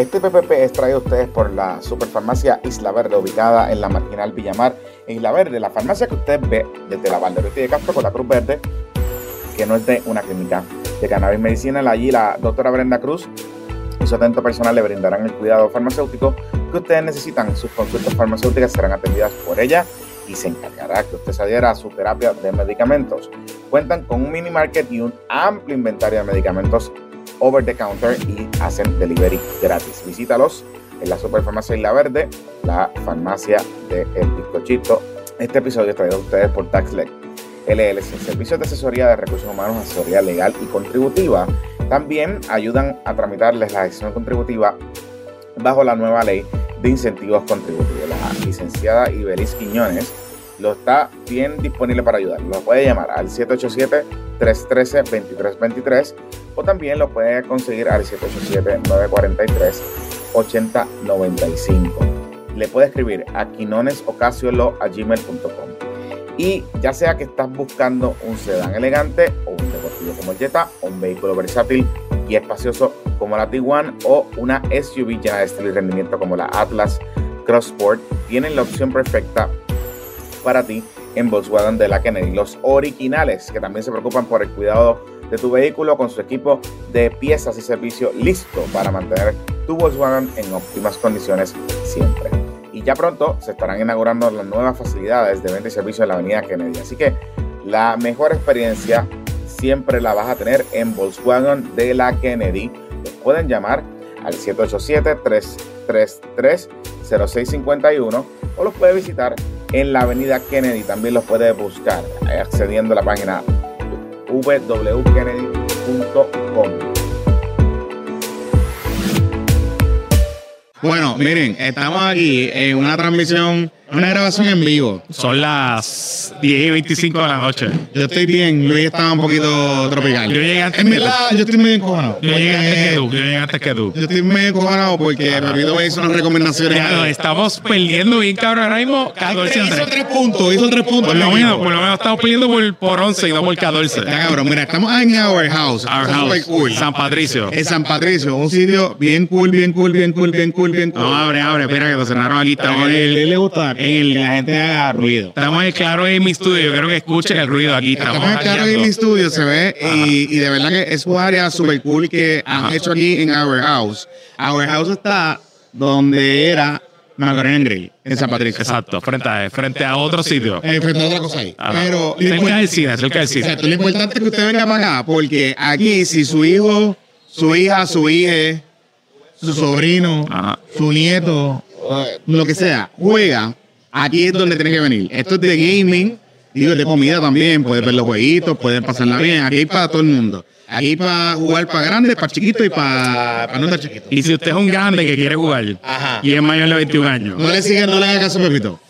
Este PPP es traído a ustedes por la Superfarmacia Isla Verde, ubicada en la Marginal Villamar, en Isla Verde, la farmacia que usted ve desde la Valderotti de Castro con la Cruz Verde, que no es de una clínica de cannabis medicinal. Allí la doctora Brenda Cruz y su atento personal le brindarán el cuidado farmacéutico que ustedes necesitan. Sus consultas farmacéuticas serán atendidas por ella y se encargará que usted se adhiera a su terapia de medicamentos. Cuentan con un mini market y un amplio inventario de medicamentos over the counter y hacen delivery gratis. Visítalos en la Superfarmacia Isla Verde, la farmacia de El Bizcochito. Este episodio es traído a ustedes por TaxLeg LLC, servicios de asesoría de recursos humanos, asesoría legal y contributiva. También ayudan a tramitarles la gestión contributiva bajo la nueva ley de incentivos contributivos. La licenciada Ibelis Quiñones lo está bien disponible para ayudar. Lo puede llamar al 787-313-2323 o también lo puede conseguir al 787-943-8095. Le puede escribir a quinonesocasiolo.gmail.com y ya sea que estás buscando un sedán elegante o un deportivo como Jetta, o un vehículo versátil y espacioso como la T1 o una SUV llena de estilo y rendimiento como la Atlas Crossport, tienen la opción perfecta para ti en Volkswagen de la Kennedy. Los originales que también se preocupan por el cuidado de tu vehículo con su equipo de piezas y servicio listo para mantener tu Volkswagen en óptimas condiciones siempre. Y ya pronto se estarán inaugurando las nuevas facilidades de venta y servicio en la avenida Kennedy. Así que la mejor experiencia siempre la vas a tener en Volkswagen de la Kennedy. Les pueden llamar al 787-333-0651 o los puede visitar en la avenida Kennedy. También los puede buscar accediendo a la página www.kennedy.com. Bueno, miren, estamos aquí en una transmisión, una grabación en vivo. Son las 10 y 25 de la noche. Yo estoy bien, Luis estaba un poquito tropical. Yo llegué antes En que verdad, yo estoy medio encojonado. Yo llegué antes que tú, yo llegué antes que tú. Yo estoy medio encojonado porque me hizo unas recomendaciones. Ya nos estamos perdiendo bien cabrón ahora mismo 14 a hizo 3. tres puntos, hizo tres puntos. Por lo menos, por lo menos estamos perdiendo por, por 11 y no por 14. Está cabrón, mira, estamos en Our House. Our Está House, super cool. San Patricio. En San Patricio, un sitio bien cool, bien cool, bien cool, bien cool, bien cool. No, abre, abre, espera que lo cerraron aquí. A el, le gusta en el que la gente haga ruido. estamos en claro en mi estudio. Yo creo que escuchen el ruido aquí. Estamos, Estamos en jangueando. el estudio, se ve, y, y de verdad que es un área super cool que han hecho aquí en Our House. Our House está donde era Macarena Grill, en San Patricio. Exacto, frente a, frente a otro sitio. Eh, frente a otra cosa ahí. Pero cerca del cine, cerca del cine. Exacto, lo importante es que usted venga para acá, porque aquí, si su hijo, su hija, su hija, su sobrino, Ajá. su nieto, lo que sea, juega, aquí es donde tiene que venir. Esto es de gaming, digo, de comida también, puedes ver los jueguitos, pueden pasarla bien. Aquí hay para todo el mundo. Aquí hay para jugar para grandes, para chiquitos y para, para no estar chiquitos. Y si usted es un grande que quiere jugar Ajá. y es mayor de 21 años, No le sigan, no le hagan caso a Pepito.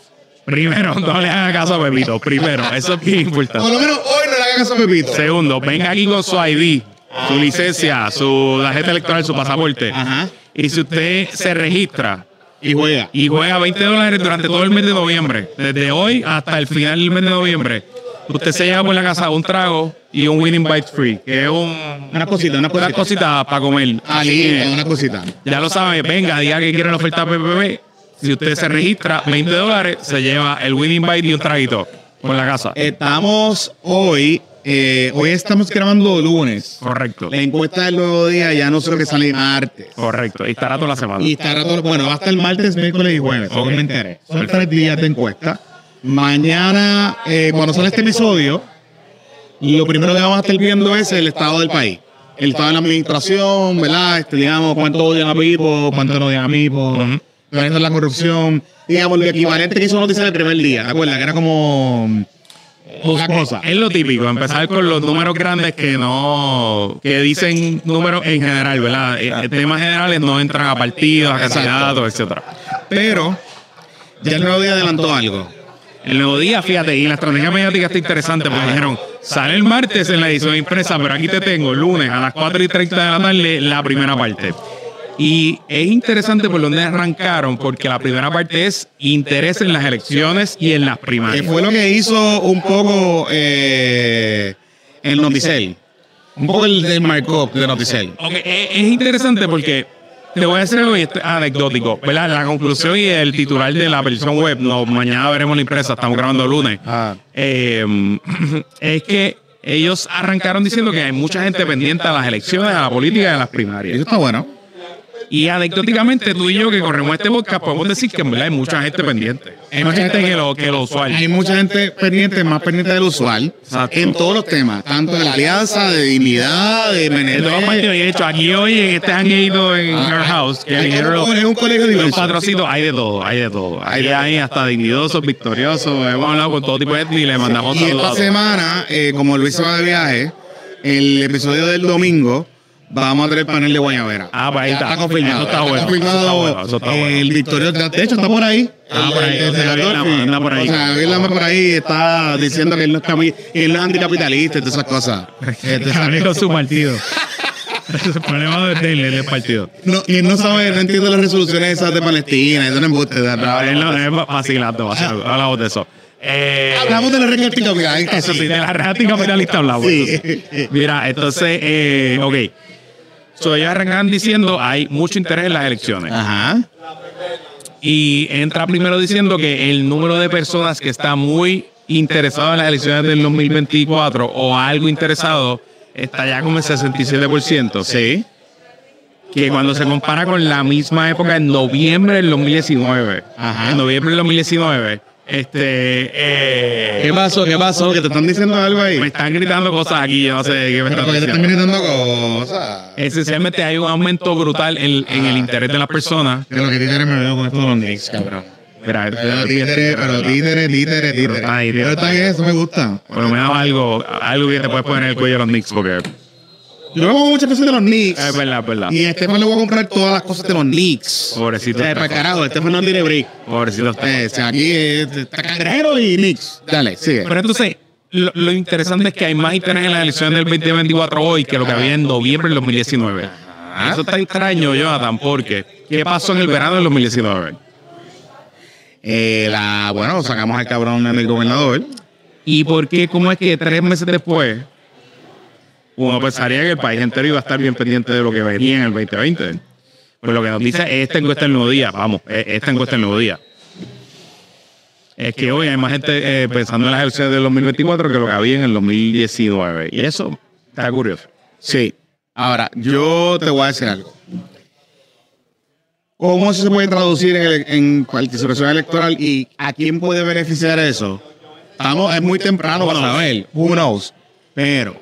primero, no le haga caso a Pepito. Primero, eso es bien Por importante. lo menos hoy no le hagan caso a Pepito. Segundo, venga aquí con su ID, su licencia, su tarjeta electoral, su pasaporte. Ajá. Y si usted se registra Y juega. y juega 20 dólares durante todo el mes de noviembre, desde hoy hasta el final del mes de noviembre, usted se lleva por la casa un trago y un winning bite free, que es un, Una cosita, una cosita. una cosita para comer. Ah, Así que, una cosita. ya lo sabe, venga, diga que quiere la oferta PPP. Si usted se registra, 20 dólares, se lleva el winning bite y un traguito por la casa. Estamos hoy, eh, hoy estamos grabando lunes. Correcto, La encuesta del nuevo día ya no sé lo que sale martes. correcto. Y estará toda la semana. Y estará todo, bueno, va a estar martes, miércoles y jueves. Me enteré. Son tres días de encuesta. Mañana, eh, cuando sale este episodio, lo primero que vamos a estar viendo es el estado del país. El estado de la administración, ¿verdad? Este, digamos, cuánto odian a Pipo, cuánto no odian a Pipo, es la corrupción. Digamos, lo equivalente que hizo Noticias el primer día, ¿te acuerdas? Que era como dos cosas. Es lo típico, empezar con los números grandes que no, que dicen números en general, ¿verdad? Eh, Temas generales no entran a partidos, a candidatos, etcétera. Pero ya el nuevo día adelantó algo. El nuevo día, fíjate, y la estrategia mediática está interesante porque dijeron, sale el martes en la edición impresa, pero aquí te tengo lunes a las 4 y 30 de la tarde la primera parte. Y es interesante por donde arrancaron, porque la primera parte es interés en las elecciones y en las Que primarias. fue lo que hizo un poco eh, el Noticel. Un poco el del markup de Noticel. Ok, es, es interesante porque te voy a decir algo anecdótico, ¿verdad? La conclusión y el titular de la versión web, no, mañana veremos la impresa, estamos grabando el lunes. Ah. Eh, es que ellos arrancaron diciendo que hay mucha gente pendiente a las elecciones, a la política y a las Eso primarias. está bueno. Y anecdóticamente, tú y yo que corremos este podcast, podemos decir que en verdad hay mucha gente pendiente. Hay más gente que lo, que lo usual. Hay mucha gente pendiente, más pendiente del usual, Exacto. en todos los temas, tanto de la alianza, de dignidad, de partidos, y de hecho, aquí hoy en este hangueito en Her House, que Es un- colegio los diverso. hay de todo, hay de todo. Ahí hay hasta dignidosos, victoriosos, hemos hablado con todo tipo de gente y le mandamos Y esta semana, eh, como Luis se va de viaje, el episodio del domingo vamos a tener panel de Guayabera. Ah, pues ahí está. Está confirmado. Eso está bueno. confirmado. Eso está bueno, eso está bueno. El victorioso, de hecho, está por ahí. Ah, El- por ahí. el senador, anda- sí. anda por ahí. O sea, por ahí está diciendo que él no está muy, él no es anticapitalista y todas esas cosas. Este, con su partido. El problema de él, del partido. no, y él no sabe, no entiende las resoluciones esas de Palestina, eso no es embuste, de No, él no es vacilando, vacilando. Hablamos de eso. Eh, Hablamos de la red anticapitalista. Eso sí, de la reati capitalista hablamos. Sí. Mira, entonces, eh, ok. So, ellos arrancan diciendo hay mucho interés en las elecciones. Ajá. Y entra primero diciendo que el número de personas que está muy interesado en las elecciones del 2024 o algo interesado está ya como el 67%. Sí. Que cuando se compara con la misma época en noviembre del 2019. Ajá. En noviembre del 2019. Este. eh, ¿Qué pasó? ¿Qué pasó? ¿Que te están diciendo algo ahí? me están gritando cosas aquí, yo no sé qué me están porque te están diciendo. gritando cosas. Esencialmente hay un aumento brutal en, en el interés de las personas. Pero que títeres me veo con esto de los Knicks, cabrón. Mira, Pero títeres, pero títeres, títeres, títeres. Pero está bien, eso me gusta. Por lo menos algo, algo que te puedes poner en el cuello de los Knicks, porque Yo veo muchas cosas de los Knicks. es verdad, es verdad. Y a Estefan le voy a comprar todas las cosas de los Knicks. Pobrecito. O sea, para carajo, Estefan no tiene break. Pobrecito. Eh, o sea, aquí eh, está cangrejero y Knicks. Dale, sigue. Pero entonces, lo, lo interesante es que hay más interés en las elecciones del 2024 hoy que lo que había en noviembre del 2019. Eso está extraño, Jonathan, porque ¿qué pasó en el verano del 2019? Eh, la, bueno, sacamos al cabrón del gobernador. ¿Y por qué, cómo es que tres meses después uno pensaría que el país entero iba a estar bien pendiente de lo que venía en el 2020? Pues lo que nos dice es esta encuesta del nuevo día, vamos, es esta encuesta del nuevo día. Es que hoy hay más gente eh, pensando en las elecciones del 2024 que lo que había en el 2019. Y eso está curioso. Sí. Ahora, yo te voy a decir algo. ¿Cómo eso se puede traducir en, el- en participación electoral y a quién puede beneficiar eso? Estamos, es muy temprano para saber. Who knows? Pero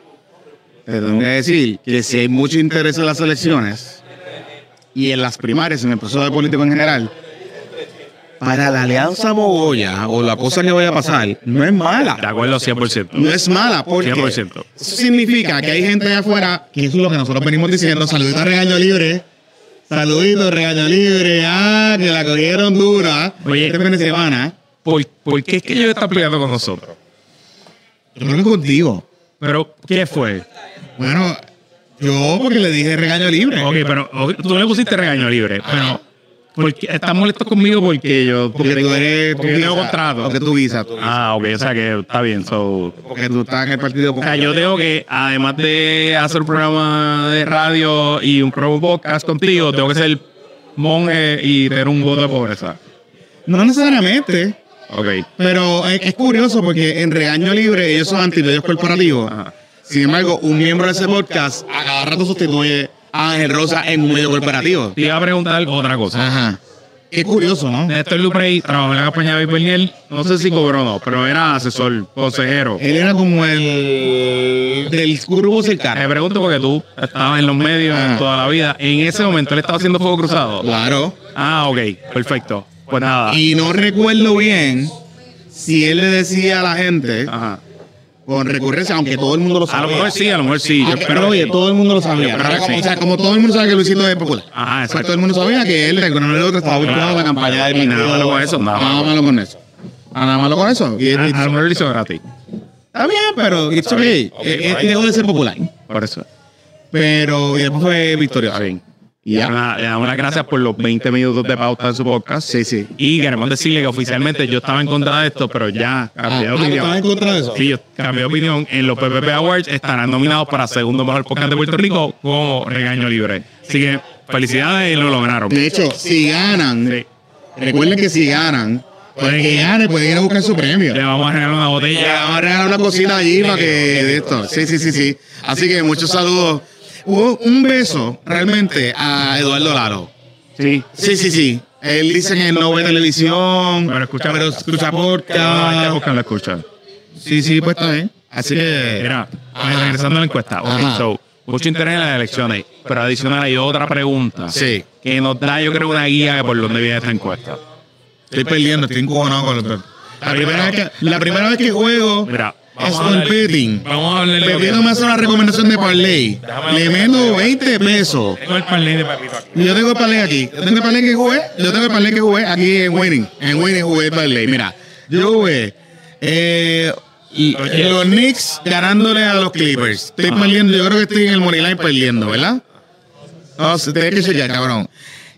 te tengo que decir que si hay mucho interés en las elecciones y en las primarias, en el proceso de político en general, para la alianza Mogoya o la cosa que vaya a pasar, no es mala. De acuerdo 100%. No es mala, porque 100%. eso significa que hay gente allá afuera, que es lo que nosotros venimos diciendo, saludito a Regaño Libre, saludito Regaño Libre, ah, que la cogieron dura, Oye. este fin de semana, ¿Por, por qué es que ellos están peleando con nosotros? yo creo que contigo. Pero, ¿qué fue? Bueno, yo porque le dije Regaño Libre. Ok, pero ok, tú le pusiste regaño libre, pero ¿por qué estás molesto conmigo porque yo Porque tú eres, porque tengo contrato? Porque tu visa, tu visa. Ah, ok, o sea que está bien. So, porque tú estás en el partido o sea, yo tengo que, además de hacer un programa de radio y un programa podcast contigo, tengo que ser monje y tener un voto de pobreza. No necesariamente, Ok. pero es, es curioso porque en Regaño Libre ellos son antimedios corporativos. Ajá. Sin embargo, un miembro de ese podcast a cada rato sustituye a Ángel Rosa en un medio corporativo. Te iba a preguntar otra cosa. Ajá. Qué curioso, ¿no? Néstor Luprey trabajó en la campaña de Bernier, no sé si cobró o no, pero era asesor, consejero. Él era como el del grupo Me cercano. pregunto porque tú estabas en los medios Ah. toda la vida. En ese momento él estaba haciendo fuego cruzado. Claro. Ah, ok, perfecto. Pues nada. Y no recuerdo bien si él le decía a la gente Ajá. Con recurrencia, aunque todo el mundo lo A sabía. lo mejor sí, a lo mejor sí. Aunque- pero oye, todo el mundo lo sabía. Pero sí. o sea, como todo el mundo sabe que Luisito es popular. Ajá, Pues exacto. todo el mundo sabía que él, el otro, estaba vinculado a la campaña del Y nada malo con eso, nada Nada malo. con eso. Ah, Nada malo con eso. Y, A, y- a lo mejor lo hizo gratis. está bien, pero it's okay. Eh, eh, dejó de ser popular. Por eso. Pero y después fue victorioso. Está bien. Y ya. Una- Le damos las gracias por los 20 minutos de pauta de su podcast. Sí, sí. Y queremos decirle que oficialmente yo estaba en contra de esto, pero ya cambié de Ah, opinión. ¿estabas en contra de eso? Sí, yo cambié de opinión. En los PPP Awards estarán nominados para segundo mejor podcast de Puerto Rico como regaño libre. Así que felicidades y lo lograron. De hecho, si ganan, Sí. recuerden que si ganan, pueden que gane, pueden ir a buscar su premio. Le vamos a regalar una botella. Vamos a regalar una cosita allí para que de esto. Sí, sí, sí, sí. Así que muchos saludos. Hubo un beso realmente a Eduardo Laro. Sí. Sí, sí, sí. Él dice que no ve televisión, Pero escucha, pero escucha podcast. buscan la escucha. Sí, sí, pues está bien. Así que. Mira, regresando a la encuesta. Ok, Ajá. so, mucho interés en las elecciones, pero adicional hay otra pregunta Sí. que nos da, yo creo, una guía de por dónde viene esta encuesta. Estoy perdiendo, estoy encojonado con los. La primera vez que, la primera vez que juego Mira, es vamos a con hablar- betting. Vamos a hablar que- me hace una recomendación de parlay. Le meto 20 pesos. Tengo el parlay de Pepito aquí. Yo tengo el parlay aquí. Yo tengo el parlay que jugué. Yo tengo el parlay que jugué aquí en Winning. En Winning jugué el parlay. Mira, yo jugué eh, los Knicks ganándole a los Clippers. Estoy perdiendo. Yo creo que estoy en el Moneyline perdiendo, ¿verdad? No, se tiene que chequear, cabrón.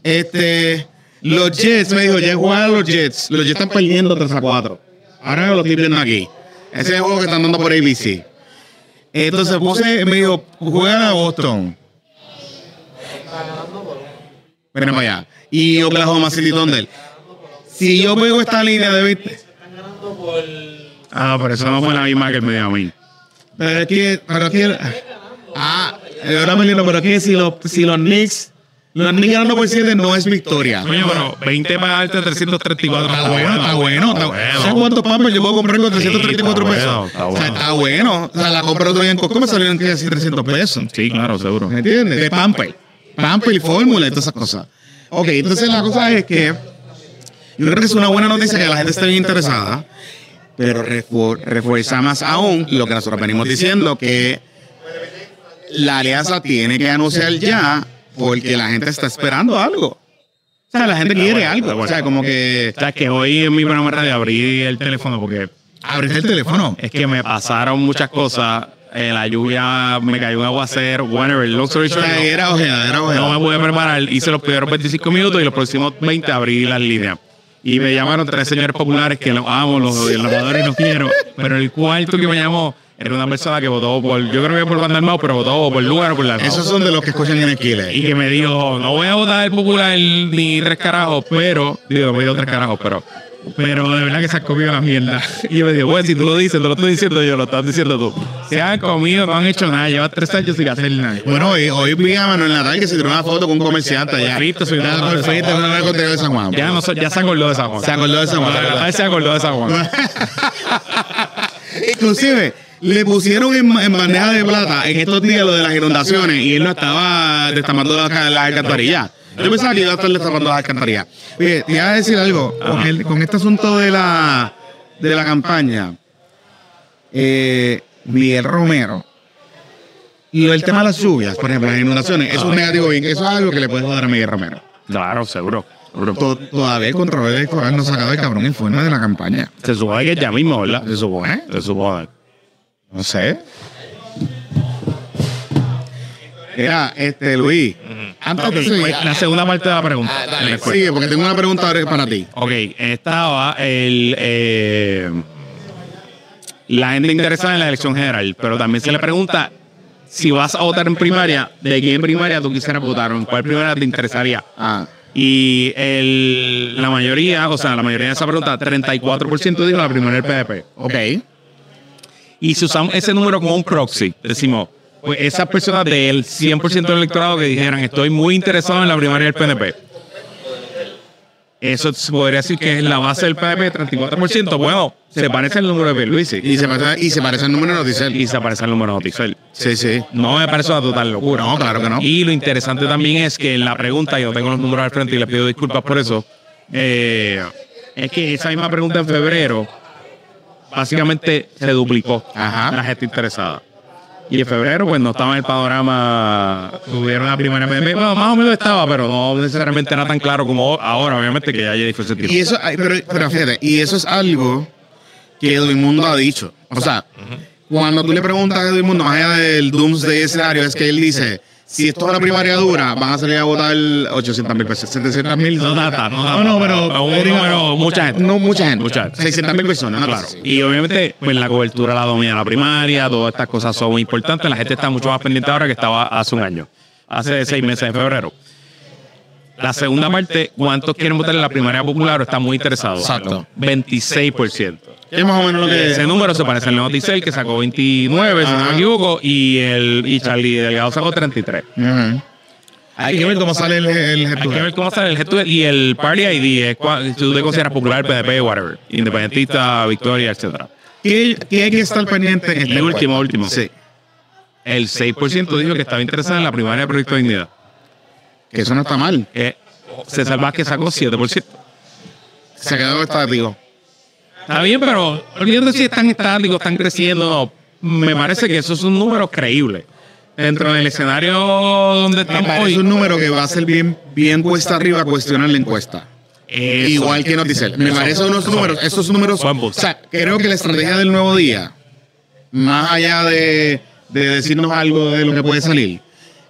Este, los Jets, me dijo, ya jugar a los Jets. Los Jets están perdiendo 3 a 4. Ahora lo estoy viendo aquí. Ese es el juego que están dando por ABC. Entonces puse, me dijo, juegan a Boston. Miren para allá. Y Oklahoma City Thunder. Si yo pego esta línea de 20. Ah, pero eso no fue la misma que el medio a mí. Pero que. Pero que. Ah, ahora me lindo, pero que si los, si los Knicks. Los Knicks ganando por 7 no es victoria. Coño, pero 20 para darte 334. Está bueno, está bueno. Está bueno. ¿Sabes cuántos pampers yo puedo comprar con 334 Sí, está pesos? bueno, está O sea, bueno. está bueno. O sea, la compré otro día en Costco me salieron casi 300 pesos. Sí, claro, seguro. ¿Me entiendes? De pamper. Pamper y fórmula y todas esas cosas. Ok, entonces la cosa es que yo creo que es una buena noticia que la gente esté bien interesada, pero refu- refuerza más aún lo que nosotros venimos diciendo, que la alianza tiene que anunciar ya porque la gente está esperando algo. O sea, la gente quiere algo. O sea, como que O sea, que hoy en mi programa de radio abrí el teléfono porque abres el teléfono. es que me pasaron muchas cosas. Eh, la lluvia, me cayó un aguacero, whatever, long story short, no- era ojeda, era no ojeda. me pude preparar. Hice los primeros 25 minutos y los próximos 20 abrí las líneas. Y me llamaron tres señores populares que los amo, los lavadores no quiero. Pero el cuarto que me llamó era una persona que votó por, yo creo que por Banda Armado, pero votó por lugar o por la Esos son de los que escuchan en el Y que me dijo, no voy a votar el popular ni tres carajos, pero, digo, me dio tres carajos, pero, pero de verdad que se han comido la mierda. Y yo me digo, bueno, si tú lo dices, te lo estoy diciendo yo, lo estás diciendo tú. Se han comido, no han hecho nada, llevan tres años sin hacer nada. Bueno, hoy, hoy vi a Manuel Natal que se tiró una foto con un comerciante allá. Soy una- Ya, perfecto, no me conté de San Juan. Ya, no, ya se acordó de San Juan. Se acordó de San Juan. Se acordó de San Juan. Inclusive, le pusieron en, en bandeja de plata en estos días lo de las inundaciones y él no estaba destapando las la alcantarillas. Yo pensaba que iba a estar destapando las alcantarillas. Oye, te iba a decir algo. Con, el- con este asunto de la, de la campaña, eh, Miguel Romero, y el tema de las lluvias, por ejemplo, las inundaciones, eso es un negativo bien, eso es algo que le puedes dar a Miguel Romero. Claro, seguro. seguro. To- Todavía el control electoral no ha sacado el cabrón informe de la campaña. Se supone que ya mismo, ¿verdad? ¿Se supone? Se supone. No sé. Mira, este, Luis. Antes de seguir, La segunda parte de la pregunta. sigue, porque tengo una pregunta ahora para ti. Ok, estaba el eh, la gente interesada en la elección general, pero también se le pregunta si vas a votar en primaria, ¿de quién primaria tú quisieras votar o en cuál primaria te interesaría? Ah, Y el, la mayoría, o sea, la mayoría de esa pregunta, 34% dijo la primaria del PDP. ok. Y si usamos ese número como un proxy, decimos, pues esas personas del 100% del electorado que dijeran, estoy muy interesado en la primaria del PNP. Eso se podría decir que es la base del PNP, 34%. Bueno, se parece al número de Pierluisi. Y se parece, y se parece el número de noticias. Y se parece al número de Noticel. Sí, sí. No me parece una total locura. No, claro que no. Y lo interesante también es que en la pregunta, yo tengo los números al frente y les pido disculpas por eso, eh, es que esa misma pregunta en febrero básicamente se duplicó Ajá. la gente interesada. Y en febrero, pues no estaba en el panorama, tuvieron la primera bueno, más o menos estaba, pero no necesariamente era tan claro como ahora, obviamente, que ya hay diferentes tiros. Y eso, pero, pero fíjate, y eso es algo que Edwin Mundo ha dicho. O sea, cuando tú le preguntas a Edwin Mundo, más allá del doomsday escenario, es que él dice, si esto es una primaria dura, van a salir a votar 800 mil pesos, 700 mil. No data, no data. No, no, pero. un número, mucha gente. No, mucha gente. Mucha gente. 600 mil personas, claro. Y obviamente, pues la cobertura la domina la primaria, todas estas cosas son muy importantes. La gente está mucho más pendiente ahora que estaba hace un año, hace seis meses en febrero. La segunda parte, ¿cuántos quieren votar en la primaria popular? Está muy interesado. Exacto. 26%. Es más o menos lo que. Ese número se parece al Noticel, que sacó 29, si no me Ajá. equivoco, y el y Charlie Delgado sacó 33. Ujú. Hay que ver cómo sale el, el Hay que ver cómo sale el gesto y el Party ID, es si tú te consideras popular, PDP, whatever, independentista, victoria, etcétera. ¿Qué, qué hay que estar pendiente? en esta El último, último. Sí. El 6% dijo que estaba interesado en la primaria de Proyecto de Dignidad. Que eso no está mal. Eh, César Vázquez sacó 7%. Se quedó estático. Está bien, pero olvídate si están estáticos, están creciendo. Me parece que eso es un número creíble. Dentro del escenario donde estamos hoy. un número que va a ser bien, bien cuesta arriba cuestionar la encuesta. eso. Igual que Noticel. Me Eso. parece unos números, esos números. O sea, creo que la estrategia del nuevo día, más allá de, de decirnos algo de lo que puede salir,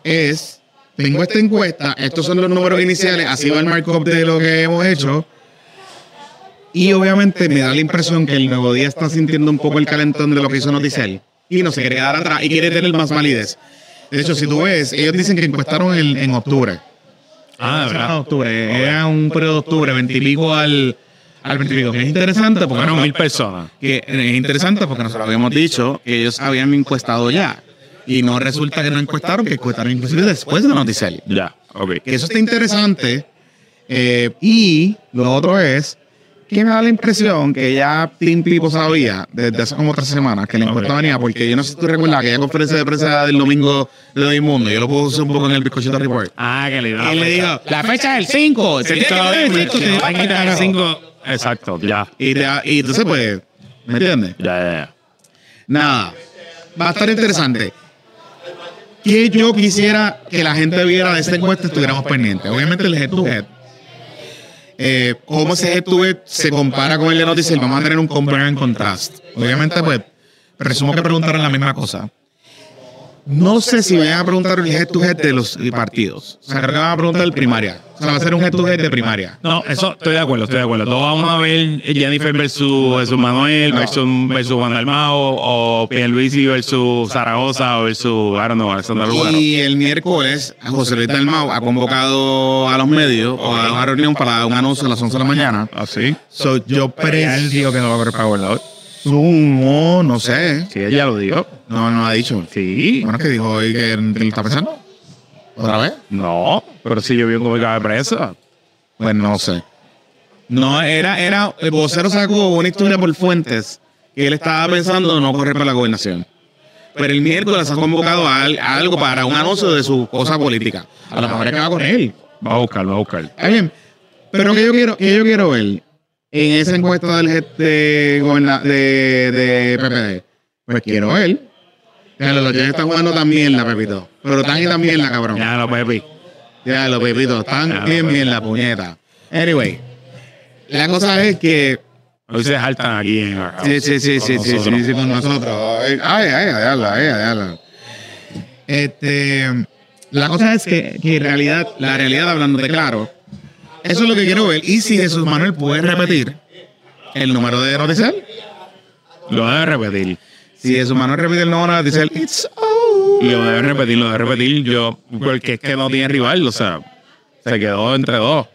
es: tengo esta encuesta, estos son los números iniciales, así va el markup de lo que hemos hecho. Y obviamente me da la impresión que el nuevo día está sintiendo un poco el calentón de lo que hizo Noticel y no se quiere quedar atrás y quiere tener más validez. De hecho, si tú ves, ellos dicen que encuestaron en, en octubre. Ah, de verdad. octubre, era un periodo de octubre, veintipico al, al veintipico. Que es interesante porque Fueron mil personas. que es interesante porque nosotros habíamos dicho que ellos habían encuestado ya. Y no resulta que no encuestaron, que encuestaron inclusive después de Noticel. Ya, ok. Que eso está interesante. Eh, y lo otro es que me da la impresión que ya Team Pipo sabía desde hace como tres semanas que la encuesta venía, porque yo no sé si tú recuerdas aquella conferencia de prensa del domingo de Hoy Mundo, yo lo puse un poco en el bizcochito report. Ah, que le dio Y le digo, la fecha 5. Que dar cinco. Exacto, ya. Y, y entonces, pues, ¿me entiendes? Ya, ya, ya. Nada, va a estar interesante. Que yo quisiera que la gente viera de esta encuesta estuviéramos pendientes. Obviamente el head to head. ¿Cómo ese head to head se compara con el de Noticiel? Vamos a tener un compare and contrast. Obviamente, pues, presumo que preguntaron la misma cosa. No sé si vayan a preguntar el head to head de los partidos. O sea, creo que van a preguntar el primaria. O sea, va a ser un head to head de primaria. No, eso estoy de acuerdo, estoy de acuerdo. Todos vamos a ver Jennifer versus, versus Manuel, versus, versus Juan Dalmao, o Pierluisi versus Zaragoza, o versus, I don't know, Alexander Lugaro. Y el miércoles, José Luis Dalmau ha convocado a los medios o a una reunión para un anuncio a las 11 de la mañana. ¿Ah, sí? So, yo dijo que no va a correr para gobernador. Presumo, no sé. Sí, ella lo dijo. No, no ha dicho. Sí. Bueno, que dijo hoy que, lo está pensando. ¿Otra vez? No, pero sí yo vi un comunicado de prensa. Pues no sé. No, era, era, el vocero sacó una historia por fuentes que él estaba pensando no correr para la gobernación. Pero el miércoles ha convocado a, al- a algo para un anuncio de su cosa política. A lo mejor es que va a correr. Va a buscar, va a buscar. Está bien. Pero que yo quiero, que yo quiero ver en esa encuesta del de, de, de PPD, pues quiero ver. Ya los Yankees están jugando también la Pepito. Pero están también la cabrón. Ya lo Pepi. Ya los Pepitos están bien, bien la puñeta. Anyway, la cosa es que. Hoy se saltan aquí en Sí, sí, sí, sí, sí, sí, sí, con nosotros. Ay, ay, ay, ay, ay. Este. La cosa es que, que en realidad, la realidad hablándote claro, eso es lo que quiero ver. Y si Jesús Manuel puede repetir el número de Noticel, Lo debe repetir. si Jesús Manuel repite el número de Noticel, it's over. Lo debe repetir, lo debe repetir. Yo, porque es que no tiene rival, o sea, se quedó entre dos.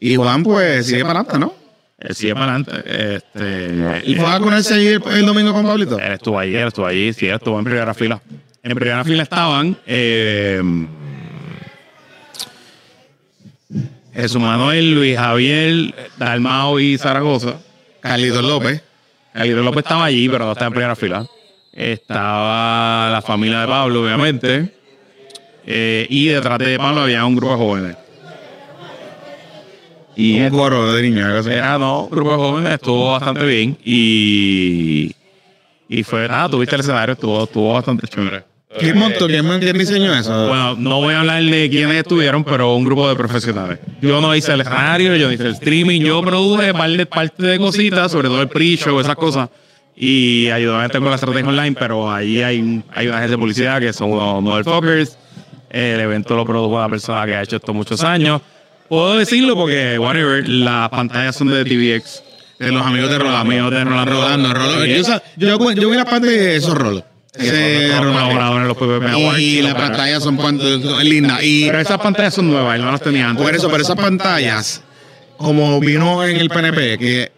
Y Juan, pues, sigue para adelante, ¿no? Él sigue para adelante. Este, ¿Y fue a ponerse ahí el, el domingo con Pablito? Él estuvo ahí, él estuvo allí, sí, él estuvo en primera fila. En primera fila estaban eh, Jesús Manuel, Luis Javier, Dalmao y Zaragoza. Carlitos López. Eliro López estaba allí, pero no estaba en primera fila. Estaba la familia de Pablo, obviamente. Eh, y detrás de Pablo había un grupo de jóvenes. Y Un coro de niños. algo así. era, no, un grupo de jóvenes, estuvo bastante bien. Y, y fue, nada, tuviste el escenario, estuvo, estuvo bastante chévere. ¿Quién montó? ¿Quién, quién diseñó eso? Bueno, no voy a hablar de quiénes estuvieron, pero un grupo de profesionales. Yo no hice el escenario, yo no hice el streaming, yo produje parte de cositas, sobre todo el pre-show, esas cosas. y ayudante con la estrategia online, pero ahí hay, hay una agencia de publicidad que son unos motherfuckers. El evento lo produjo una persona que ha hecho esto muchos años. Puedo decirlo porque, whatever, las pantallas son de TVX. De los amigos de Rolando. amigos de Rolando. Rolando, Rolando. Yo, sa- yo, yo vi la parte de esos rolos. En los Awards. Y la pantalla son lindas. Y Pero esas pantallas son nuevas, él no las tenía antes. por eso, pero esas pantallas, como vino en el PNP, que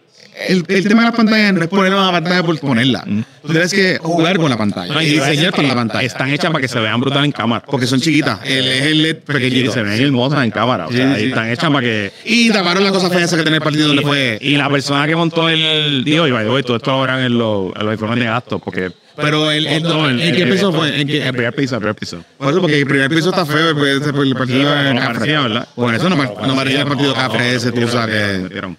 el, el tema de las pantallas no es poner una pantalla por ponerla. Tú tienes que jugar con la pantalla No, y y diseñar con la pantalla. Están hechas para que se vean brutal en cámara. Porque son chiquitas. El, es el LED Y pequeñito. se ven hermosas en cámara. O sea, Sí, sí. están hechas para que. Y taparon la cosa fea esa que tenía el partido donde fue. Y la persona que montó el. Digo, y todo esto verán en los, en los informes de gastos, porque. Pero el, el- No, el- ¿en qué el- piso el- fue? ¿En qué- El primer piso, el primer piso. Por eso, porque el primer piso está feo, el partido no parecía, ¿verdad? Por eso no, pa- no parecía el partido Cafre ese, tú sabes que...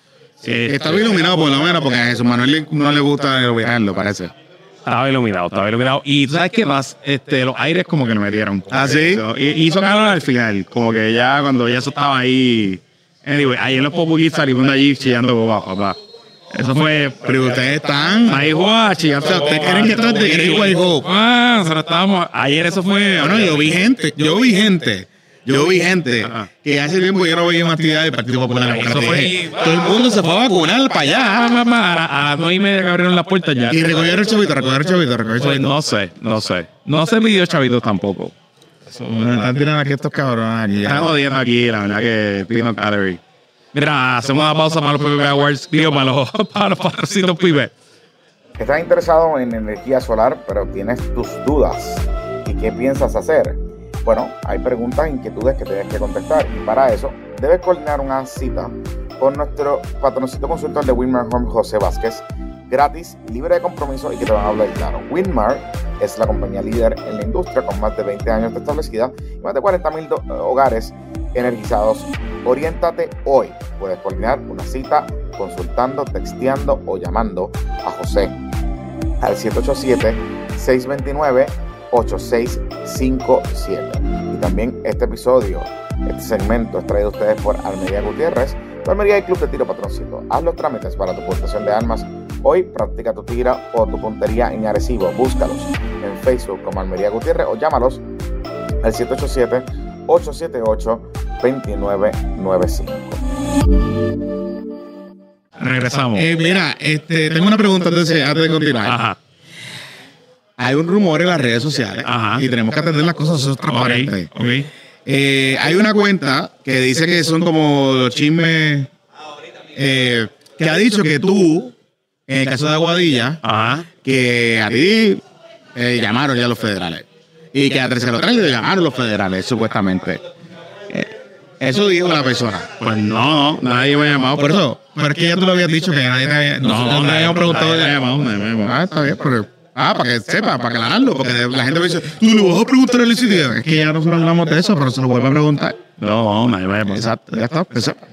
Que Está bien iluminado por lo menos, porque a Jesús Manuel no le gusta iluminarlo, parece. Estaba iluminado, estaba iluminado. Y tú sabes qué más, este, los aires como que lo metieron. ¿Ah, sí? Y hizo calor al final, como que ya cuando ya eso estaba ahí. Anyway, ahí en los populis salimos de allí chillando boba, papá. Eso fue. Pero ustedes están... Ahí. O sea, ¿ustedes creen que esto es de Hope? Ah, nosotros estábamos. Ayer eso fue. Bueno, yo vi gente, yo vi gente, yo vi gente Ajá. que hace tiempo yo no veía una actividad del Partido Popular Eso fue- Todo el mundo se fue a vacunar para Ah, allá. mamá, a, a las nueve y media que abrieron las puertas ya. Y recogieron el chavito, recogieron el chavito, recogieron el Pues chavito. no sé, no sé. No se pidió chavitos tampoco. Están tirando aquí estos cabrones. Están jodiendo aquí, la verdad que Pino Gallery. Mira, hacemos una pausa para los PPP Awards, digo, para los, para los patrocitos PIB. Estás interesado en energía solar, pero tienes tus dudas. ¿Y qué piensas hacer? Bueno, hay preguntas e inquietudes que tienes que contestar y para eso debes coordinar una cita con nuestro patroncito consultor de Winmar Home, José Vázquez, gratis, libre de compromiso y que te van a hablar claro. Winmar es la compañía líder en la industria con más de 20 años de establecida y más de 40 mil hogares energizados. Oriéntate hoy. Puedes coordinar una cita consultando, texteando o llamando a José al 787-629-8657. Y también este episodio, este segmento es traído a ustedes por Almería Gutiérrez, Almería y Club de Tiro Patroncito. Haz los trámites para tu portación de armas. Hoy practica tu tira o tu puntería en Arecibo. Búscalos en Facebook como Almería Gutiérrez o llámalos al 787-878-2995. Regresamos. Eh, mira, este, tengo una pregunta antes de continuar. Hay un rumor en las redes sociales y tenemos que atender las cosas eso es transparente. Ok, ok. Eh, hay una cuenta que dice que son como los chismes eh, que ha dicho que tú, en el caso de Aguadilla, que a ti eh, llamaron ya los federales y que a Tercero le llamaron los federales, supuestamente. Eso dijo la persona. Pues no, no, nadie me ha llamado. Por eso, pero es que ya tú lo habías dicho que nadie te había, No, no, nadie- preguntado. me ha llamado, nadie me ha llamado. Ah, está bien, pero. Ah, para que sepa, para aclararlo, porque la gente me dice, tú le vas a preguntar el sitio. Es que ya nosotros hablamos de eso, pero se lo vuelvo a preguntar. No, nadie me ha llamado. Exacto, ya está. que sepa.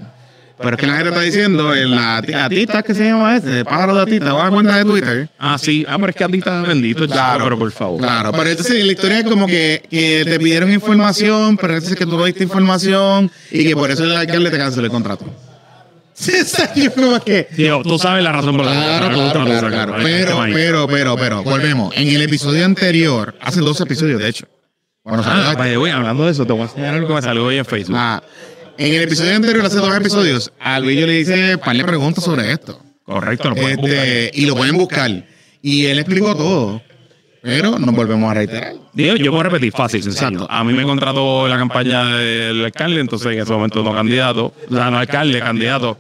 Pero es que la gente está diciendo, en la atita, ¿qué se llama ese? Pájaro de atita, ¿vas a cuenta de Twitter? Ah, sí. Ah, pero es que a ti está bendito, claro. Pero por favor. Claro, pero entonces la historia es como que, que te pidieron información, pero entonces que tú no diste información y que por eso el alcalde te canceló el contrato. Sí, yo como que... Tío, tú sabes la razón por la Claro, claro, claro, claro. Pero, pero, pero, pero, volvemos. En el episodio anterior, hace dos episodios, de hecho. Bueno, Ah, vaya, güey, hablando de eso, te voy a enseñar algo que me salió hoy en Facebook. Ah, en el episodio anterior, hace dos episodios, a Luis yo le hice par de preguntas sobre esto. Correcto, lo buscar. Este, y lo pueden buscar. Y él explicó todo. Pero nos volvemos a reiterar. Digo, yo puedo repetir fácil, sencillo. Exacto. A mí me contrató la campaña del alcalde, entonces en ese momento no candidato, o sea, no alcalde, candidato.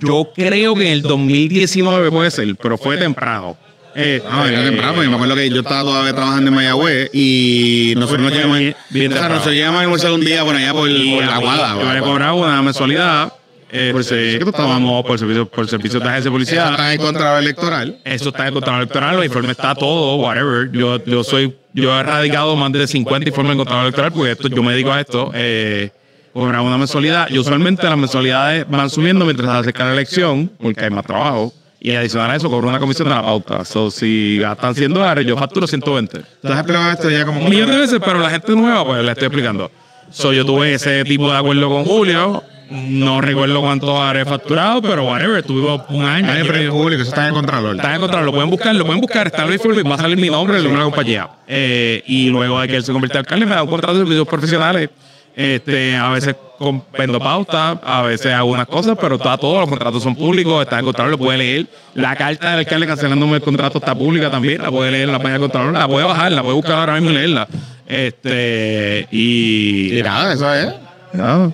Yo creo que en el 2019 puede ser, pero fue temprano. Eh, No, era temprano, porque me acuerdo que yo estaba todavía trabajando en Mayagüez y nosotros nos llegamos, o sea, nosotros llegamos a almorzar un día por allá por, la guada. yo me cobraba una mensualidad. Eh, Por servicio que estábamos por servicio, por servicio de agencia de Eso policía. está en contra electoral. Eso está en control electoral, los informes está todo, whatever. Yo, yo soy, yo he radicado más de 50 informes en control electoral porque esto, yo me dedico a esto. Eh, cobraba una mensualidad. Y usualmente las mensualidades van subiendo mientras se acerca la elección, porque hay más trabajo. Y adicional a eso, cobro una comisión de la pauta. So, si gastan 100 dólares, yo facturo 120. Tú has explicado esto ya como Un millón de veces, pero la gente nueva, pues le estoy explicando. So, yo tuve ese tipo de acuerdo con Julio. No recuerdo cuánto habré facturado, pero whatever, tuvimos un año. Hay premio público, eso está en Contralor. Está en contra, lo pueden buscar, lo pueden buscar, está en va a salir mi nombre, el nombre de la compañía. Eh, y luego de que él se convirtió en alcalde, me da un contrato de servicios profesionales. Este, a veces con, vendo pauta, a veces hago unas cosas, pero está, todos los contratos son públicos, está en contrato, lo puede leer. La carta del alcalde cancelándome el contrato está pública también, la puede leer en la página del contrato, la puede bajar, la puede buscar ahora mismo y leerla. Este, y. Y nada, eso es. Nada.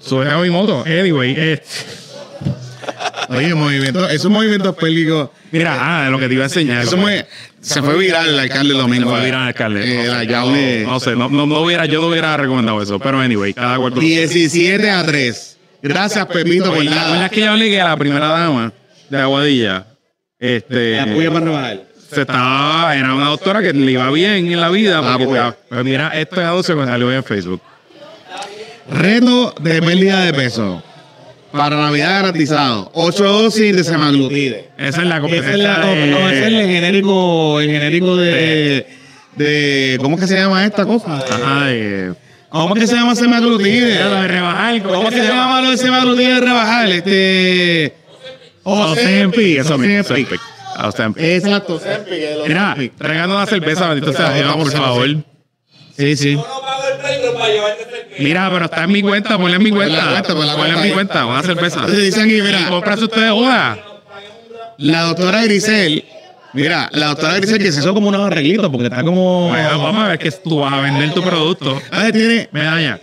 Sube a mi moto. Anyway, eh, Oye, movimiento, esos movimientos pélvicos. mira, ah, lo que te iba a enseñar. Eso se fue viral el alcalde el domingo. Se fue viral el alcalde. Eh, No el sé, alcalde. No, no sé, no, no, no hubiera, yo no hubiera recomendado eso. Pero anyway, cada cual. ¿Te 17 a 3. Gracias, Pepito, por acuerdas nada. que yo que a la primera dama de Aguadilla, este, Apoya para rebajar. se estaba, era una doctora que le iba bien en la vida. Porque Apoya. estaba- pero mira, esto es anuncio que salió en Facebook. Reto de pérdida de peso. Para Navidad garantizado. 8 dosis de semaglutide. Esa es la Ese es, la, competencia. no, ese es el genérico, el genérico de, de. ¿Cómo es que se llama esta cosa? Ajá, de- ¿Cómo es que se llama semaglutide? Lo de rebajar. ¿Cómo es que se llama lo de semaglutide de rebajar? Este. Ozempic, eso mismo. Ozempic. Exacto. Mira, traigan una cerveza, bendito sea Dios, por favor. Sí, sí. Mira, pero está en mi cuenta, ponle en mi cuenta. Ponle en cuenta mi cuenta, una cerveza. Dicen aquí, mira, cómprase usted una. la doctora Grisel, mira, la doctora Grisel que se hizo como unos arreglitos porque está como. Bueno, vamos a ver que tú vas a vender tu producto. A ver, tiene, Medalla.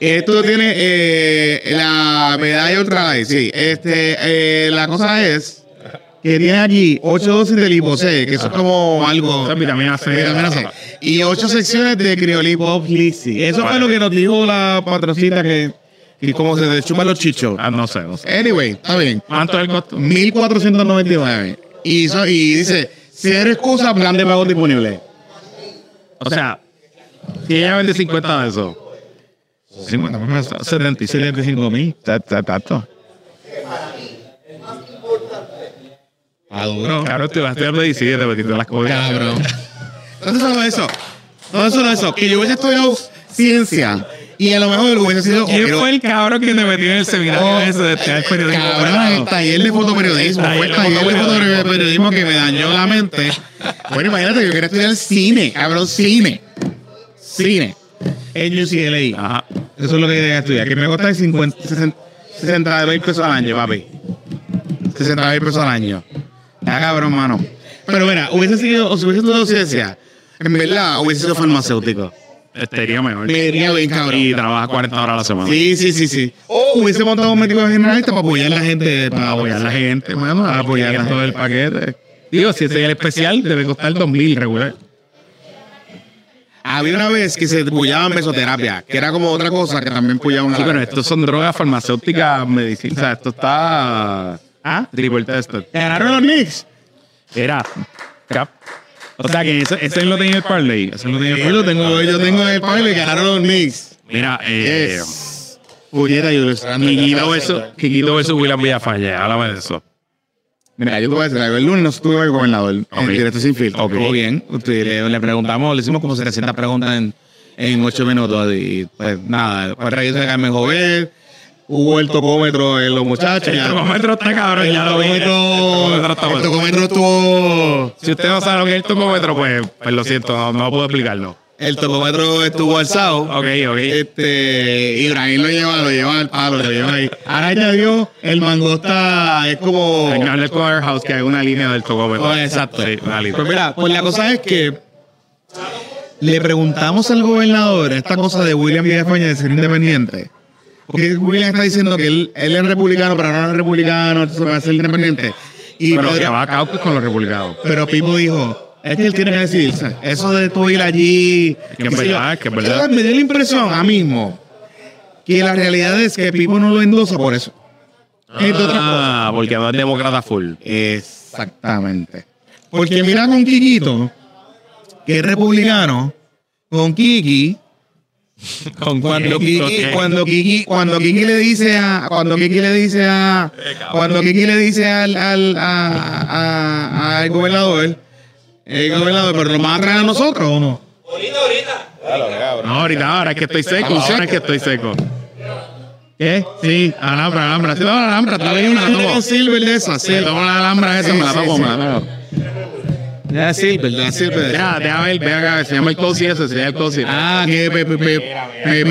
esto tiene eh, la medalla ultralight, sí. Este, eh, la cosa es que tiene aquí 8 dosis de lipocé, que eso es como algo. Esa vitamina C. Vitamina C. Y 8 secciones de criolipo Lisi. Eso fue lo que nos dijo la patrocina que, y como se le chupan los chichos. Ah, no sé, no sé. Anyway, está bien. ¿Cuánto es el costo? 1499. Y, eso, y dice, si eres excusa, plan de pago disponible. O sea, si ella vende 50 de eso. 50 pesos, 75. 75 mil. Exacto. Ah, duro. Claro, te vas a estudiar medicina, te metiste las cosas. Cabrón. No solo eso. No solo eso. Que yo hubiese estudiado ciencia. Y a lo mejor hubiese sido. ¿Quién fue el cabrón que te metió en el seminario Oh, ese de estudiar periodismo? Cabrón, el taller de fotoperiodismo. Taller Fue el de taller de fotoperiodismo. que me dañó la mente. Bueno, imagínate, yo quería estudiar cine, cabrón, cine. Cine. En UCLA. Ajá. Eso es lo que quería estudiar. Que me cuesta 50, 60, 60 mil pesos al año, papi. 60 mil pesos al año. Ya, cabrón, mano. Pero mira, hubiese sido, o si hubiese estudiado ciencia, en verdad hubiese sido farmacéutico. Estaría mejor. Me iría bien, cabrón. Y trabaja 40 horas a la semana. Sí, sí, sí, sí. O hubiese montado un médico generalista para apoyar a la gente. Para apoyar a la gente, bueno, Para apoyar a todo el paquete. Digo, si ese es el especial, debe costar 2000 regular. Había una vez que se puyaban mesoterapia, que era como otra cosa que también puyaban. Sí, pero estos son drogas farmacéuticas, medicina. O sea, esto está. ¿Ah? Triple tested. ¿Ganaron los Knicks? Era. Cap. O sea que ese, ese lo tenía el parlay. Ese lo tenía el Yo parlay. lo tengo, yo tengo el panel y ganaron los Knicks. Mira, eh. Puñeta, Julius Randle. Kikito versus, Kikito versus William Villafañe. Háblame de eso. Mira, yo te voy a decir algo. El lunes no estuve con el gobernador en directo sin filtro. Ok. Estuvo bien. Le, preguntamos, le hicimos como 700 preguntas en, en 8 minutos. Y pues nada, después reírse de Carmen Jovet. Hubo el tocómetro en los muchachos. El tocómetro está cabrón, El ya lo vi. El tocómetro el estuvo. Si usted no sabe lo que es el tocómetro, pues, pues lo siento, no, puedo explicarlo. El tocómetro estuvo alzado. Ok, ok. Este, Ibrahim lo lleva, lo lleva al palo, lo lleva ahí. Ahora añadió, el mangosta es como. Hablar con Warehouse que hay una línea del tocómetro. Oh, exacto. Pues mira, pues la cosa es que le preguntamos al gobernador esta cosa de William Villafaña de ser independiente. Porque William está diciendo que él, él es republicano, pero no es republicano, entonces va a ser independiente. Y Pero Pedro- que va a caucus con los republicanos. pero Pipo dijo, es que él tiene que decidirse. Eso de tú ir allí... Que es verdad, que es verdad. Me dio la impresión a mismo que la realidad es que Pipo no lo endosa por eso. Ah, porque no es demócrata full. Exactamente. Porque mira con Kikito, que es republicano, con Kiki, cuando Kiki, cuando Kiki, cuando Kiki le dice a, cuando Kiki le dice a, cuando Kiki le dice al, al, a- a- al gobernador, el gobernador, pero nos van a traer a nosotros o no? No, ahorita, ahora es que estoy seco, ahora es que estoy seco. ¿Qué? Sí, Alhambra, Alhambra. Sí, no, Alhambra, la tomo. Silver de esa, sí. Me tomo la Alhambra esa, me la Sí, sí, tomo, sí. me la Ya Silver, ya Silver. Ya, déjame ver, ve acá, se llama el cozy ese, se llama el cozy. Ah, qué pe, pe, pepito, qué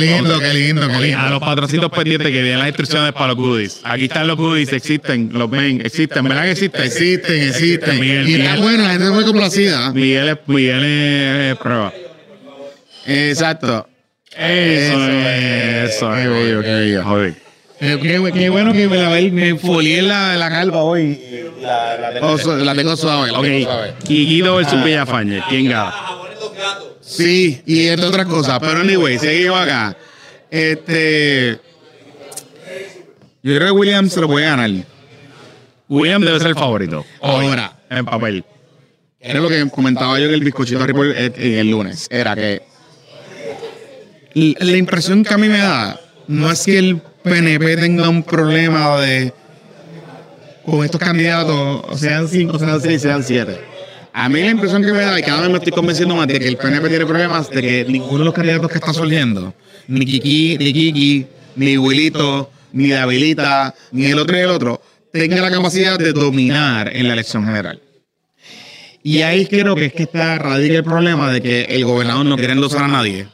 lindo, qué lindo, qué A lindo. los patrocitos pendientes que vienen las instrucciones para los goodies. Aquí están los goodies, existen, los ven, existen, ¿verdad que existen? Existen, existen. Y está bueno, la gente es muy complacida. Miguel es, Miguel es, prueba. Exacto. Eso es, eso Qué bello, qué bello. Joder. Eh, Qué, qué bueno que me la me folié la, la calva hoy. Oh, su- la tengo suave, la tengo suave. Ok, y Guido versus Villafañe, ¿quién gana? Sí, y entre otras cosas. Pero anyway, seguimos acá. Este. Yo creo que Williams se lo puede ganar. William debe ser el favorito. Ahora, En papel. era lo que comentaba yo en el bizcochito report eh, eh, el lunes. Era que la impresión que a mí me da no es que el PNP tenga un problema de con estos candidatos, sean cinco, sean seis, sean siete. A mí la impresión que me da, y cada vez me estoy convenciendo más de que el PNP tiene problemas de que ninguno de los candidatos que está surgiendo, ni Kiki, ni Kiki, ni Wilito, ni Davilita, ni el otro y el otro, tenga la capacidad de dominar en la elección general. Y ahí creo que es que está radica el problema de que el gobernador no quiere endosar a nadie.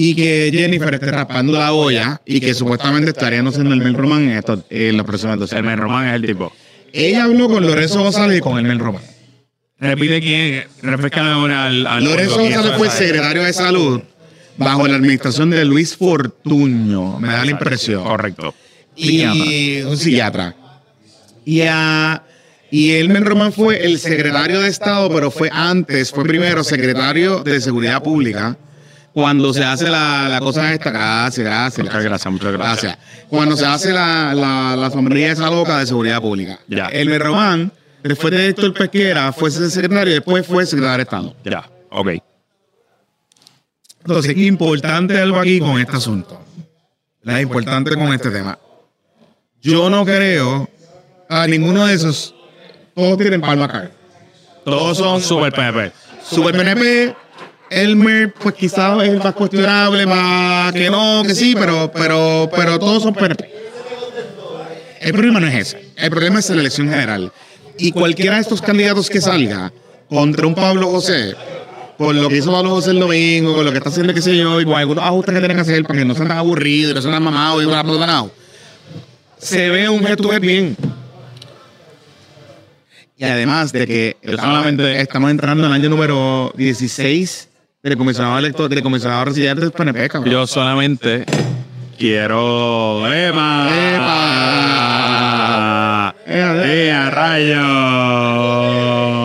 Y que Jennifer esté raspando la olla y que supuestamente estaría endosando el Mel Román en, estos, en los próximos El. Men Román es el tipo. Ella habló con Lorenzo González y con el Mel Román. Repite quién, refrescame ahora al, al Lorenzo González fue secretario de salud bajo la administración de Luis Fortuño, me da la impresión. Correcto. y un psiquiatra. Y, a, y Elmer Román fue el secretario de Estado, pero fue antes, fue primero secretario de Seguridad Pública. Cuando se hace la, la cosa esta, gracias, gracias. Muchas gracias, muchas gracias. Cuando se hace la, la, la sombrilla esa loca de Seguridad Pública. Ya. Elmer Román, después de Héctor Pesquera, fue secretario y después fue secretario de Estado. Ya, ok. Entonces, importante algo aquí con este asunto. La importante con este tema. Yo no creo a ninguno de esos. Todos tienen palma acá. Todos son super PNP. Super PNP, Elmer, pues quizás es más cuestionable, más que no, que sí, pero, pero, pero todos son PNP. El problema no es ese. El problema es la elección general. Y cualquiera de estos candidatos que salga contra un Pablo José, por lo que hizo Pablo José el domingo, con lo que está haciendo, qué sé yo, y con algunos ajustes que tienen que hacer para que no sean tan aburridos, no sean tan mamados y bla, bla, bla, se ve un gesto bien. Y además de que estamos entrando en el año número 16 del comisionado electo, del comisionado residente del PNP, cabrón. Yo solamente quiero. ¡Epa! ¡Epa! ¡Eh, a rayo!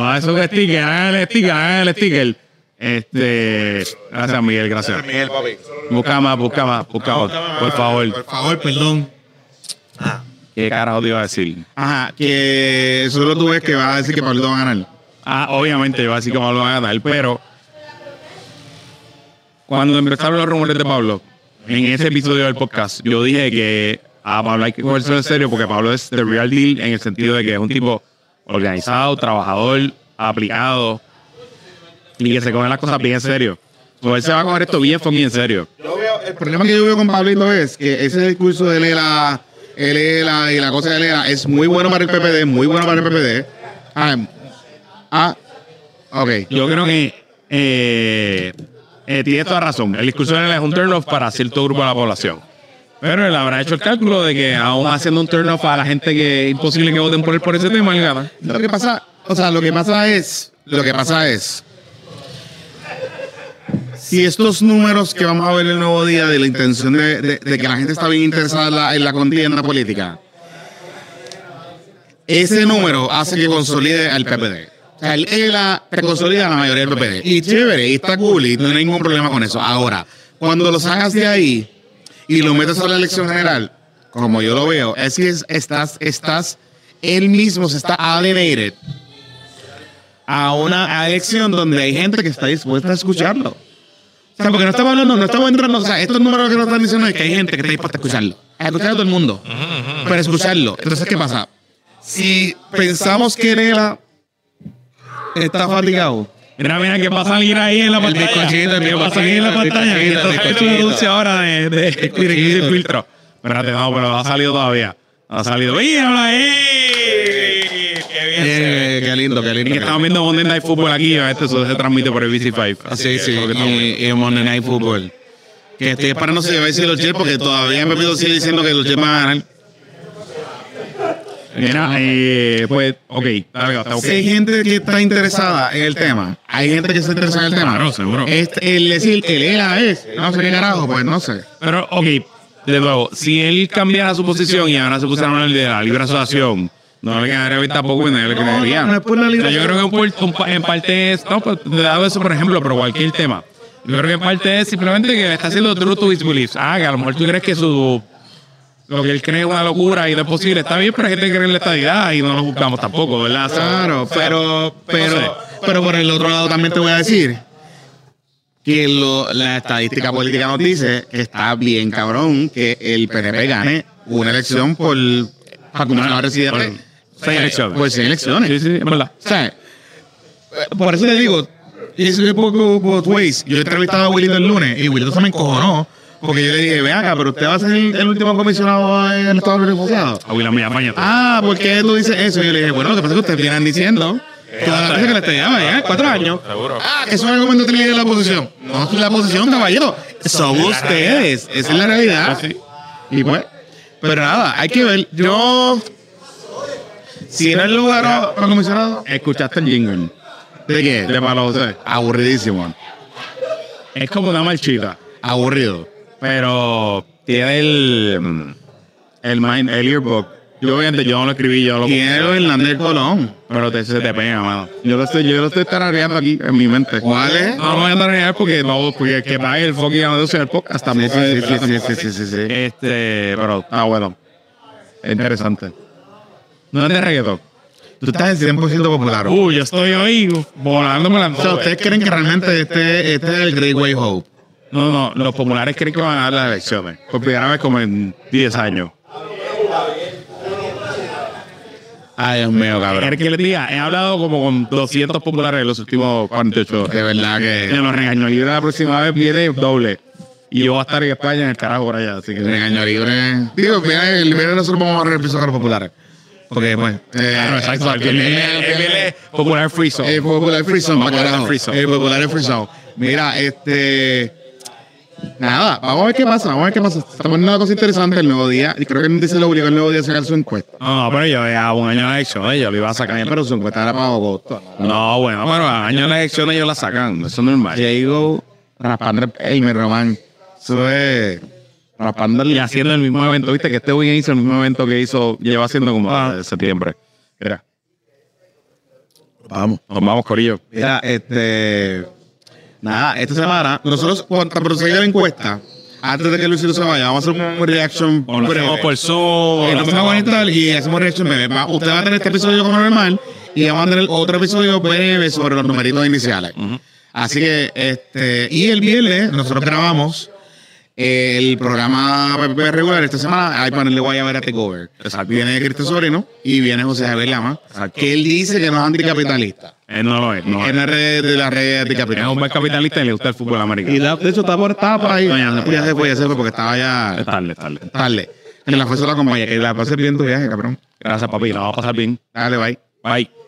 A eso que sticker, hagan el sticker, hagan el sticker. Este. Gracias, Miguel, gracias. Miguel, papi. Busca más, busca más, busca más. Por favor. Por favor, perdón. ¿Qué carajo te iba a decir? Ajá, que solo tú ves que va a decir que Pablo va a ganar. Ah, obviamente, iba a decir que Pablo va a ganar, pero. Cuando empezaron los rumores de Pablo, en ese episodio del podcast, yo dije que a Pablo hay que cogerse en serio porque Pablo es the real deal en el sentido de que es un tipo organizado, trabajador, aplicado y que se coge las cosas bien en serio. Pues él se va a coger esto bien fucking en serio. Yo veo, el problema que yo veo con Pablito es que ese discurso de Lela, el ELA y la cosa de Lela es muy bueno para el PPD, muy bueno para el PPD. Ah, ah ok. Yo creo que eh, eh, tiene toda razón. El discurso es un turn-off para cierto grupo de la población. Pero él habrá hecho el cálculo de que aún haciendo un turn-off a la gente que es imposible que voten por él por ese tema, él gana. Lo que pasa, o sea, lo que pasa es, lo que pasa es, si estos números que vamos a ver el nuevo día de la intención de que la gente está bien interesada en la, en la contienda política, ese número hace que consolide al PPD. O sea, el ELA te consolida la mayoría del PPD. Y chévere, y está cool, y no hay ningún problema con eso. Ahora, cuando lo sacas de ahí y lo metes a la elección general, como yo lo veo, es que es- estás, estás, él mismo se está alienated a una elección donde hay gente que está dispuesta a escucharlo. O sea, porque no estamos hablando, no estamos entrando, o sea, estos números que nos están diciendo es que hay gente que está dispuesta a escucharlo. A escuchar a todo el mundo. Pero escucharlo. Entonces, ¿qué pasa? Si pensamos que Nela está fatigado, Mira, mira, que va a salir ahí en la El pantalla. bizcochito, el que va a salir en la pantalla. Que esto bizcochito, es un anuncio ahora de, de, de, bizcochito. filtro. Espérate, no, pero no ha salido todavía. No ha salido. ¡Míralo ahí! ¡Qué bien! Eh, qué lindo, qué Y lindo. que estamos viendo Monday Night Football aquí, este se transmite por el BC5. Sí, sí, viendo. y, Monday Night Football. Que estoy esperando si va a decir los Jets porque todavía Pepito sigue diciendo que los Jets van a ganar. Mira, eh, pues, ok, está. Si hay gente que está interesada en el tema, hay gente que está interesada en el tema. Claro, seguro. Este, el decir, el ELA es, no sé qué carajo, pues no sé. Pero, ok, de nuevo, si él cambiara su posición y ahora se pusiera a hablar de la libre asociación, no le quedaría tampoco y no le creería. no es por la libre Pero yo creo que un un en parte es, no, pues, dado eso, por ejemplo, pero cualquier tema. Yo creo que en parte es simplemente que está haciendo true to his beliefs. Ah, que a lo mejor tú crees que su lo que él cree es una locura y no es posible. Está bien, pero hay gente que cree en la estadidad y no lo buscamos tampoco, ¿verdad? Claro, pero, pero, pero por el otro lado también te voy a decir que lo- la estadística política nos dice que está bien cabrón que el PNP gane una elección por sea residente. Seis elecciones. Por seis elecciones. Sí, sí, es verdad. O sea, eh, por eso te digo, es un poco both ways. Yo he entrevistado a Wilito el lunes y Wilito se me encojonó. Porque yo le dije, ven acá, pero usted va a ser el, el último comisionado en el Estado Libre Asociado. A William Villamaña. Ah, ¿por qué tú dices eso? Y yo le dije, bueno, lo que pasa es que ustedes vienen diciendo todas las veces que le estallaba ya, cuatro años. Ah, que eso es un argumento de la oposición. No es la oposición, caballero. Son ustedes. Esa es la realidad. Ah. Y pues, pero nada, hay que ver. Yo, si era el lugar para comisionado, Escuchaste el jingle. ¿de qué? De Palo José. Aburridísimo. Es como una marchita. Aburrido. Pero tiene el mm, el mind, el earbook. Yo obviamente yo no lo escribí, yo lo Tiene el Hernández Colón. pero te, se te pega, mano. Yo lo estoy, yo lo estoy tarareando aquí en mi mente. ¿Cuál es? No, no voy a tararear porque no, porque el que pague el fucking anuncio del podcast también. Sí, sí, sí, sí, sí, sí, sí, sí. Este, pero está bueno. Es interesante. No es de reggaetón. Tú estás en 100% popular. Uh, yo estoy hoy volándome la O sea, ¿ustedes creen que realmente este, este es el Great Way Hope? No, no, los populares creen que van a dar las elecciones. Por primera vez como en 10 años. Ay, Dios mío, ¿Quieres cabrón. que les diga? He hablado como con 200 populares en los últimos 48 De verdad que los regaños libres la próxima vez viene doble. Y yo voy a estar en España en el carajo por allá. Así que regaño libre. Digo, viene, el viernes nosotros vamos a el piso de los populares. Porque, pues, eh, Claro, exacto. El viene- el popular free zone. El popular free zone. El popular free zone. Mira, este. Nada, vamos a ver qué pasa, vamos a ver qué pasa. Estamos en una cosa interesante el nuevo día. Y creo que dice lo obligó el nuevo día a sacar su encuesta. No, no, pero yo ya un año de elecciones yo lo iba a sacar. Pero su encuesta era para agosto. No, bueno, pero a año de elecciones ellos la sacan. Eso es normal. Diego raspando el Elmer Román. Eso es. Raspando Y el. haciendo el mismo evento. Viste que este weekend hizo el mismo evento que hizo, lleva haciendo como desde septiembre. Mira, Vamos. nos vamos, Corillo. Mira, este. Nada, esta semana, nosotros, cuando procede la encuesta, antes de que Luisito se vaya, vamos a hacer un reaction. O breve. por Zoom. Lo nos vamos a y hacemos reaction breve. Va- Usted va a tener este episodio como normal y vamos a tener otro episodio breve sobre los numeritos iniciales. Así que, este, y el viernes nosotros grabamos el programa regular esta semana. Hay panel de Guayabera Takeover. Exacto. Viene Cristo Sobrino y viene José Javier Lama, que él dice que no es anticapitalista. Él no lo es. No es. la red de la red Es anticapitalista. un buen capitalista y le gusta el fútbol Y americano. la- de hecho estaba por, estaba por ahí. Después ya se fue, ya se fue porque estaba ya Es tarde, es tarde. tarde. Que la fuerza la acompaña, que la pase bien tu viaje, cabrón. Gracias, papi. La vamos a pasar bien. Dale, bye. Bye.